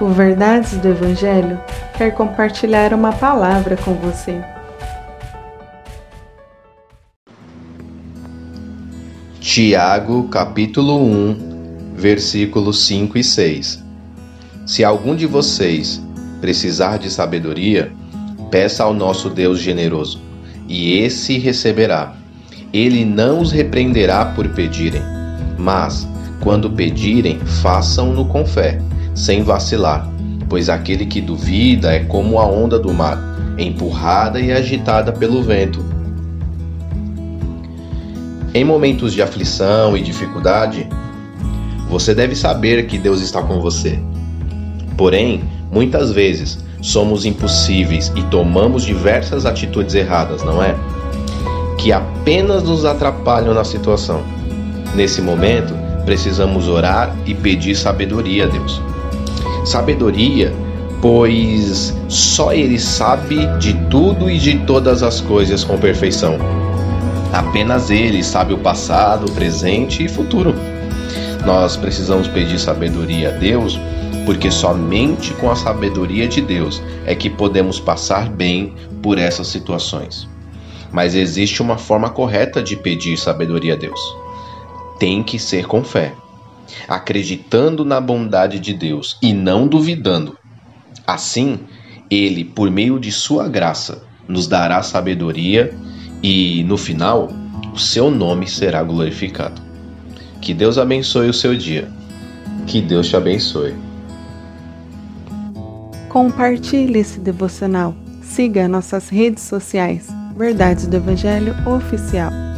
O Verdades do Evangelho quer compartilhar uma palavra com você. Tiago, capítulo 1, versículos 5 e 6. Se algum de vocês precisar de sabedoria, peça ao nosso Deus generoso, e esse receberá. Ele não os repreenderá por pedirem, mas, quando pedirem, façam-no com fé sem vacilar, pois aquele que duvida é como a onda do mar, empurrada e agitada pelo vento. Em momentos de aflição e dificuldade, você deve saber que Deus está com você. Porém, muitas vezes somos impossíveis e tomamos diversas atitudes erradas, não é? Que apenas nos atrapalham na situação. Nesse momento, precisamos orar e pedir sabedoria a Deus sabedoria, pois só Ele sabe de tudo e de todas as coisas com perfeição. Apenas Ele sabe o passado, presente e futuro. Nós precisamos pedir sabedoria a Deus, porque somente com a sabedoria de Deus é que podemos passar bem por essas situações. Mas existe uma forma correta de pedir sabedoria a Deus. Tem que ser com fé acreditando na bondade de Deus e não duvidando. Assim, ele, por meio de sua graça, nos dará sabedoria e, no final, o seu nome será glorificado. Que Deus abençoe o seu dia. Que Deus te abençoe. Compartilhe esse devocional. Siga nossas redes sociais. Verdades do Evangelho Oficial.